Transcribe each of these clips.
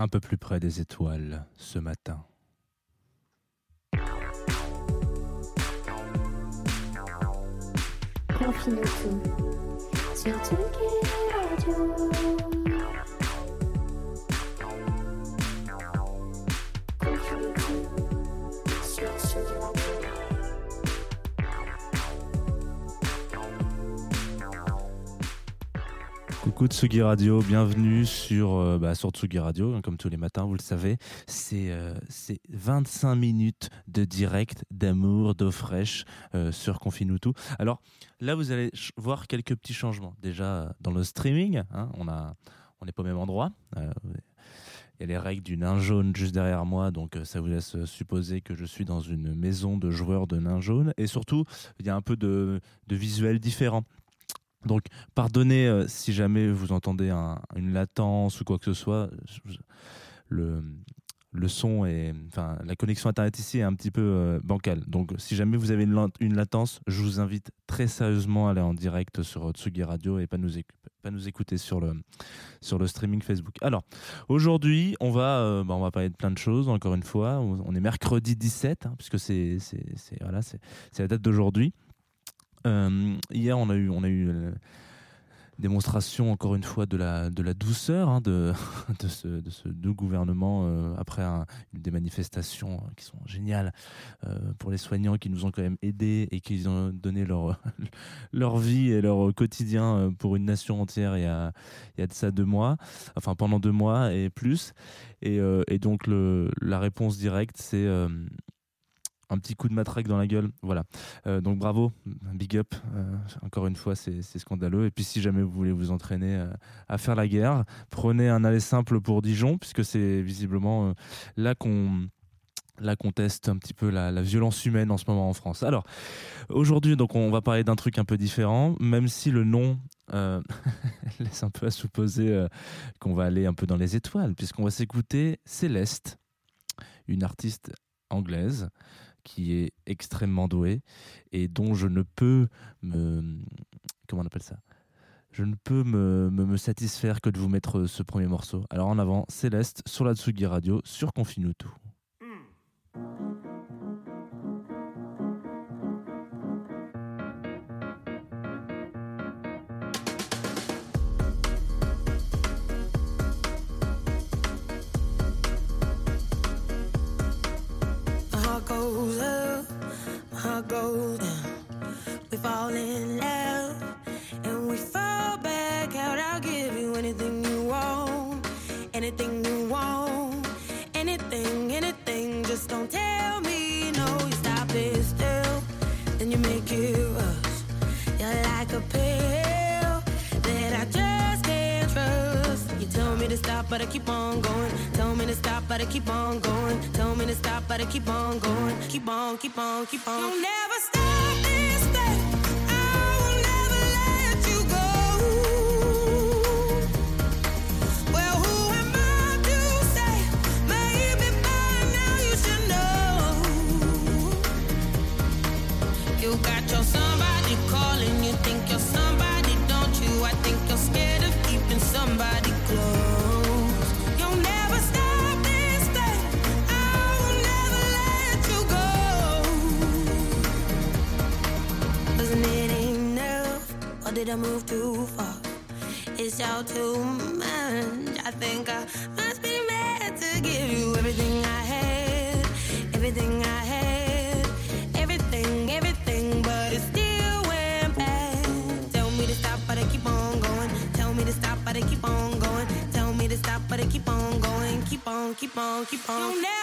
Un peu plus près des étoiles ce matin. Coucou Tsugi Radio, bienvenue sur, euh, bah, sur Tsugi Radio, hein, comme tous les matins, vous le savez. C'est euh, c'est 25 minutes de direct, d'amour, d'eau fraîche euh, sur Confinutu. Alors là, vous allez voir quelques petits changements. Déjà, euh, dans le streaming, hein, on a- on n'est pas au même endroit. Il y a les règles du nain jaune juste derrière moi, donc ça vous laisse supposer que je suis dans une maison de joueurs de nains jaunes. Et surtout, il y a un peu de, de visuels différents. Donc, pardonnez euh, si jamais vous entendez un- une latence ou quoi que ce soit. Le, le son et enfin la connexion internet ici est un petit peu euh, bancale. Donc, si jamais vous avez une, lat- une latence, je vous invite très sérieusement à aller en direct sur Tsugi Radio et pas nous, écouter sur le, sur le streaming Facebook. Alors, aujourd'hui, on va, euh, bah, on va parler de plein de choses. Encore une fois, on est mercredi 17, hein, puisque c'est voilà, la date d'aujourd'hui. Euh, hier, on a eu, on a eu euh, démonstration encore une fois de la, de la douceur hein, de, de, ce, de ce doux gouvernement euh, après des manifestations euh, qui sont géniales pour les soignants qui nous ont quand même aidés et qui ont donné leur, leur vie et leur quotidien pour une nation entière il y a, il y a de ça deux mois, enfin pendant deux mois et plus. Et, et donc le, la réponse directe, c'est un petit coup de matraque dans la gueule. Voilà. Euh, donc bravo, big up. Euh, encore une fois, c'est scandaleux. Et puis si jamais vous voulez vous entraîner euh, à faire la guerre, prenez un aller simple pour Dijon, puisque c'est visiblement là qu'on là teste un petit peu la, violence humaine en ce moment en France. Alors aujourd'hui, donc on va parler d'un truc un peu différent, même si le nom laisse un peu à supposer qu'on va aller un peu dans les étoiles, puisqu'on va s'écouter Céleste, une artiste anglaise qui est extrêmement douée et dont je ne peux me comment on appelle ça? Je ne peux me, satisfaire que de vous mettre ce premier morceau. Alors en avant, Céleste sur la Tsugi Radio sur Confinutu. My heart goes up, my heart goes down. We fall in love and we fall back out. I'll give you anything you want, anything you want, anything, anything. Just don't tell me no. You stop it still, then you make it rush. You're like a pill that I just can't trust. You tell me to stop, but I keep on going. But I keep on going. Tell me to stop, but I keep on going. Keep on, keep on, keep on. You'll never stop this on, keep on,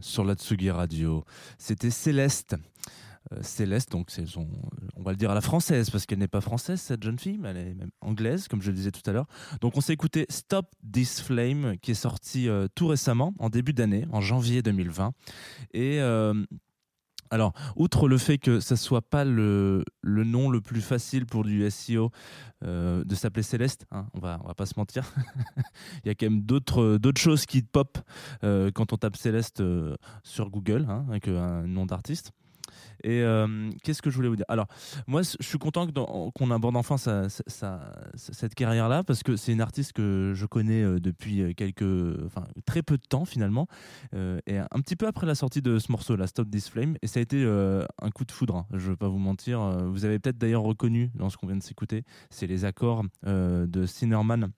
sur la Tsugi Radio. C'était Céleste. Euh, Céleste, donc on va le dire à la française parce qu'elle n'est pas française cette jeune fille, mais elle est même anglaise comme je le disais tout à l'heure. Donc on s'est écouté Stop This Flame qui est sorti euh, tout récemment en début d'année, en janvier 2020. Et euh, alors, outre le fait que ça soit pas le, le nom le plus facile pour du SEO euh, de s'appeler Céleste, hein, on va va pas se mentir. Il y a quand même d'autres d'autres choses qui pop euh, quand on tape Céleste euh, sur Google hein, avec un nom d'artiste. Et euh, qu'est-ce que je voulais vous dire? Alors, moi, je suis content qu'on aborde enfin cette carrière-là parce que c'est une artiste que je connais euh, depuis quelques, enfin très peu de temps finalement, euh, et un petit peu après la sortie de ce morceau, la Stop This Flame, et ça a été euh, un coup de foudre. hein, je vais pas vous mentir. Euh, Vous avez peut-être d'ailleurs reconnu dans ce qu'on vient de s'écouter, c'est les accords euh, de Sinnerman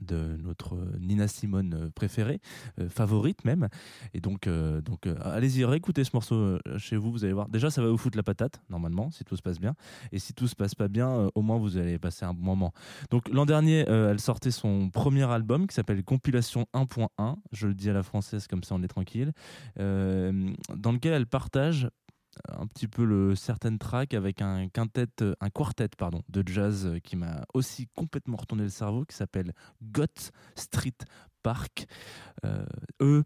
de notre Nina Simone euh, préférée, euh, favorite même. Et donc, euh, donc euh, allez-y, réécoutez ce morceau euh, chez vous, vous allez voir. Déjà, ça va vous foutre la patate, normalement, si tout se passe bien. Et si tout se passe pas bien, euh, au moins vous allez passer un bon moment. Donc l'an dernier, euh, elle sortait son premier album qui s'appelle Compilation 1.1. Je le dis à la française, comme ça on est tranquille. euh, dans lequel elle partage un petit peu le certain track avec un quintet, un quartet pardon, de jazz euh, qui m'a aussi complètement retourné le cerveau, qui s'appelle Got Street Park. Euh, eux,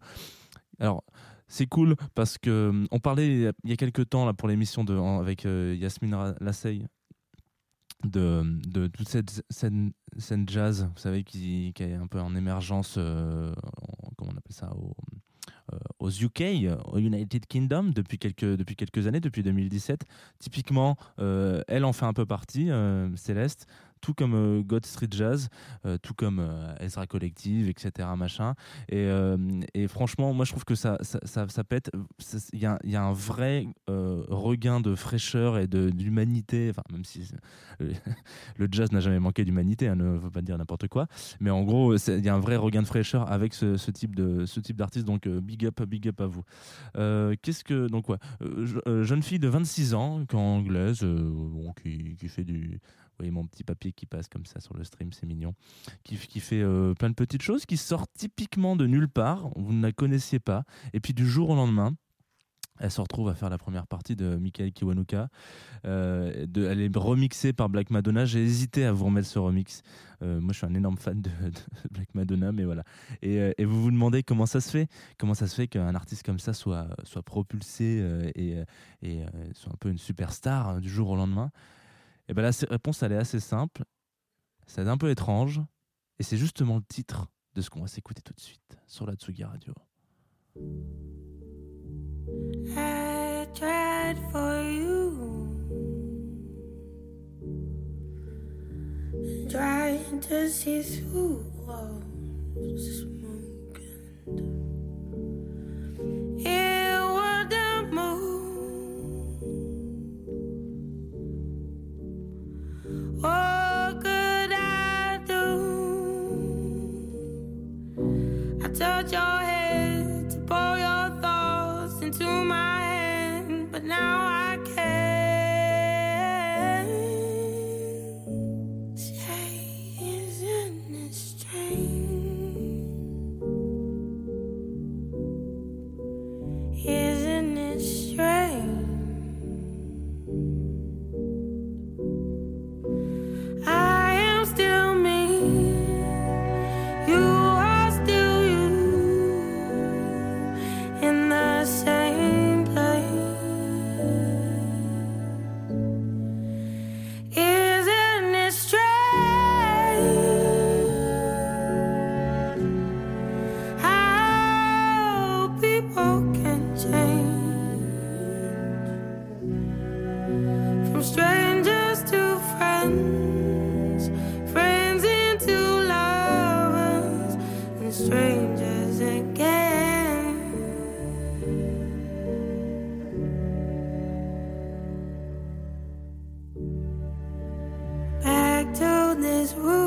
alors c'est cool parce que hum, on parlait il y a- quelques temps là pour l'émission de avec euh, Yasmine Lasseille de, de toute cette scène, scène jazz, vous savez, qui, qui est un peu en émergence, euh, en- comment on appelle ça, au- euh, aux UK, euh, au United Kingdom, depuis quelques, depuis quelques années, depuis 2017. Typiquement, euh, elle en fait un peu partie, euh, Céleste, tout comme euh, God Street Jazz, euh, tout comme euh, Ezra Collective, etc. Machin. Et, franchement, moi je trouve que ça, pète. Il y a, un vrai regain de fraîcheur et d'humanité, enfin, même si le jazz n'a jamais manqué d'humanité, hein, ne veut pas dire n'importe quoi. Mais en gros, il y a un vrai regain de fraîcheur avec ce, type d'artiste. Donc big up, big up à vous. Qu'est-ce que donc ouais, euh, je- jeune fille de 26 ans, anglaise, euh, bon, qui, fait du voyez mon petit papier qui passe comme ça sur le stream, c'est mignon. Qui, fait euh, plein de petites choses, qui sort typiquement de nulle part, vous ne la connaissiez pas. Et puis du jour au lendemain, elle se retrouve à faire la première partie de Michael Kiwanuka. Euh, elle est remixée par Black Madonna. J'ai hésité à vous remettre ce remix. Euh, moi, je suis un énorme fan de, Black Madonna, mais voilà. Et, vous vous demandez comment ça se fait Comment ça se fait qu'un artiste comme ça soit, soit propulsé et, soit un peu une superstar euh, du jour au lendemain Et ben la réponse, elle est assez simple. C'est un peu étrange. Et c'est justement le titre de ce qu'on va s'écouter tout de suite sur la Tsugi Radio. I tried for you. Trying to see through smoke and Back to this room.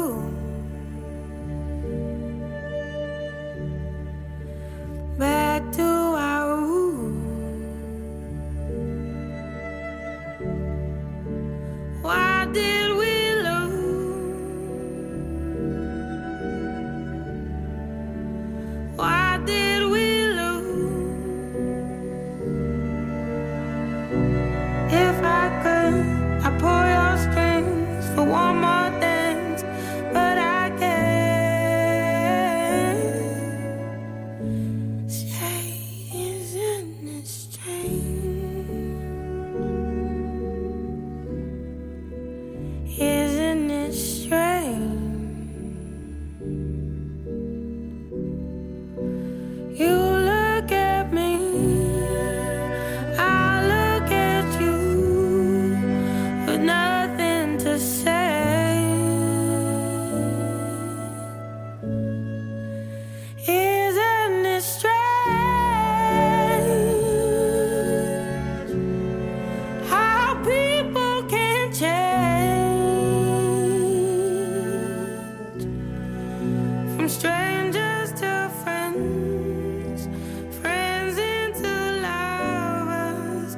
Strangers to friends, friends into lovers,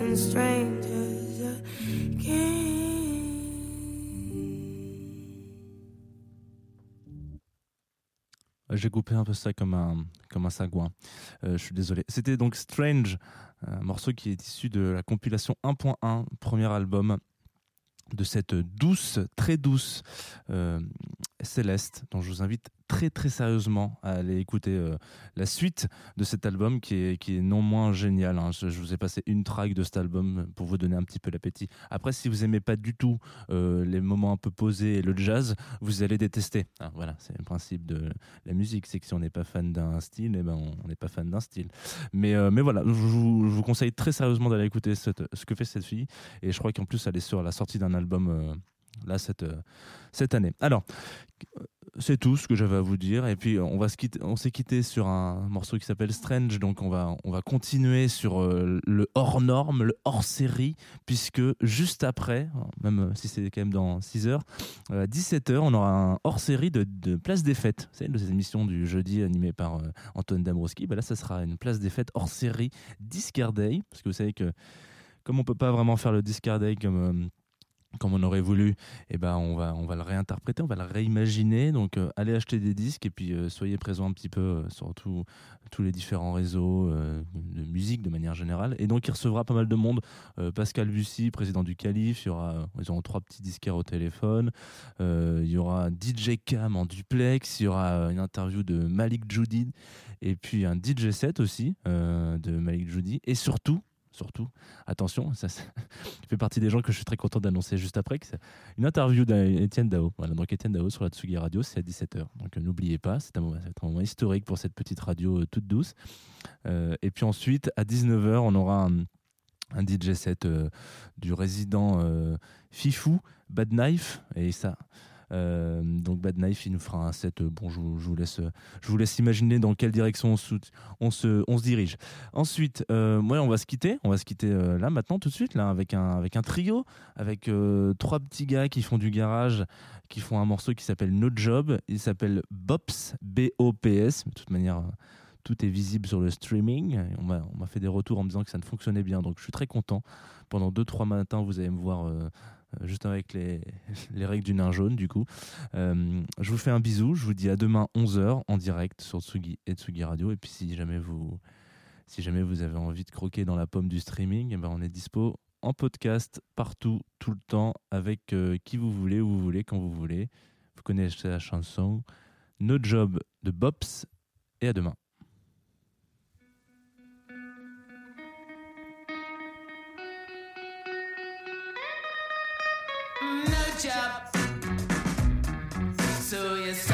and strangers. J'ai coupé un peu ça comme un, comme un sagouin. Euh, je suis désolé. C'était donc Strange, un morceau qui est issu de la compilation 1.1, premier album de cette douce, très douce euh, Céleste, dont je vous invite très très sérieusement à aller écouter euh, la suite de cet album qui est, non moins génial. hein. Je, vous ai passé une track de cet album pour vous donner un petit peu l'appétit. Après, si vous aimez pas du tout euh, les moments un peu posés et le jazz, vous allez détester. Ah, voilà, c'est le principe de la musique, c'est que si on n'est pas fan d'un style, eh ben on n'est pas fan d'un style. Mais, euh, mais voilà, je vous, conseille très sérieusement d'aller écouter ce que fait cette fille. Et je crois qu'en plus, elle est sur la sortie d'un album là cette, euh, cette année. Alors, c'est tout ce que j'avais à vous dire. Et puis, on va se quitter, on s'est quitté sur un morceau qui s'appelle Strange. Donc, on va, on va continuer sur euh, le hors norme, le hors série, puisque juste après, même si c'est quand même dans 6 heures, euh, à 17h, on aura un hors série de, Place des Fêtes. C'est de ces émissions du jeudi animées par Antoine Dabrowski. Ben là, ça sera une Place des Fêtes hors série Discard Day. Parce que vous savez que, comme on peut pas vraiment faire le Discard Day comme. Comme on aurait voulu, eh ben on va on va le réinterpréter, on va le réimaginer. Donc euh, allez acheter des disques et puis euh, soyez présents un petit peu euh, sur tous les différents réseaux de musique de manière générale. Et donc il recevra pas mal de monde. Pascal Bussy, président du Calif, y aura ils auront trois petits disquaires au téléphone. Il y aura DJ Cam en duplex, il y aura une interview de Malik Judy et puis un DJ set aussi de Malik Judy. Et surtout surtout. Attention, ça, fait partie des gens que je suis très content d'annoncer juste après. que une interview d'Étienne Dao. Donc Étienne Dao sur la Tsugi Radio, c'est à 17h. Donc euh, n'oubliez pas, c'est un, moment- historique pour cette petite radio euh, toute douce. Euh, et puis ensuite, à 19h, on aura un, DJ set du résident Fifou, Bad Knife. Et ça. Euh, donc Bad Knife, il nous fera un set. euh, bon, je, vous- laisse, euh, je vous laisse imaginer dans quelle direction on se, dirige. Ensuite, euh, on va se quitter. On va se quitter là maintenant tout de suite là avec un avec un trio, avec trois petits gars qui font du garage, qui font un morceau qui s'appelle No Job. Il s'appelle Bops B O P S. De toute manière, tout est visible sur le streaming. On m'a fait des retours en me disant que ça ne fonctionnait bien, donc je suis très content. Pendant deux trois matins, vous allez me voir. euh, euh, Juste avec les, les règles du nain jaune, du coup. Euh, je vous fais un bisou. Je vous dis à demain 11h en direct sur Tsugi et Tsugi Radio. Et puis, si jamais vous, si jamais vous avez envie de croquer dans la pomme du streaming, eh ben on est dispo en podcast partout, tout le temps, avec qui vous voulez, où vous voulez, quand vous voulez. Vous connaissez la chanson No Job de Bops. Et à demain. No job. So you start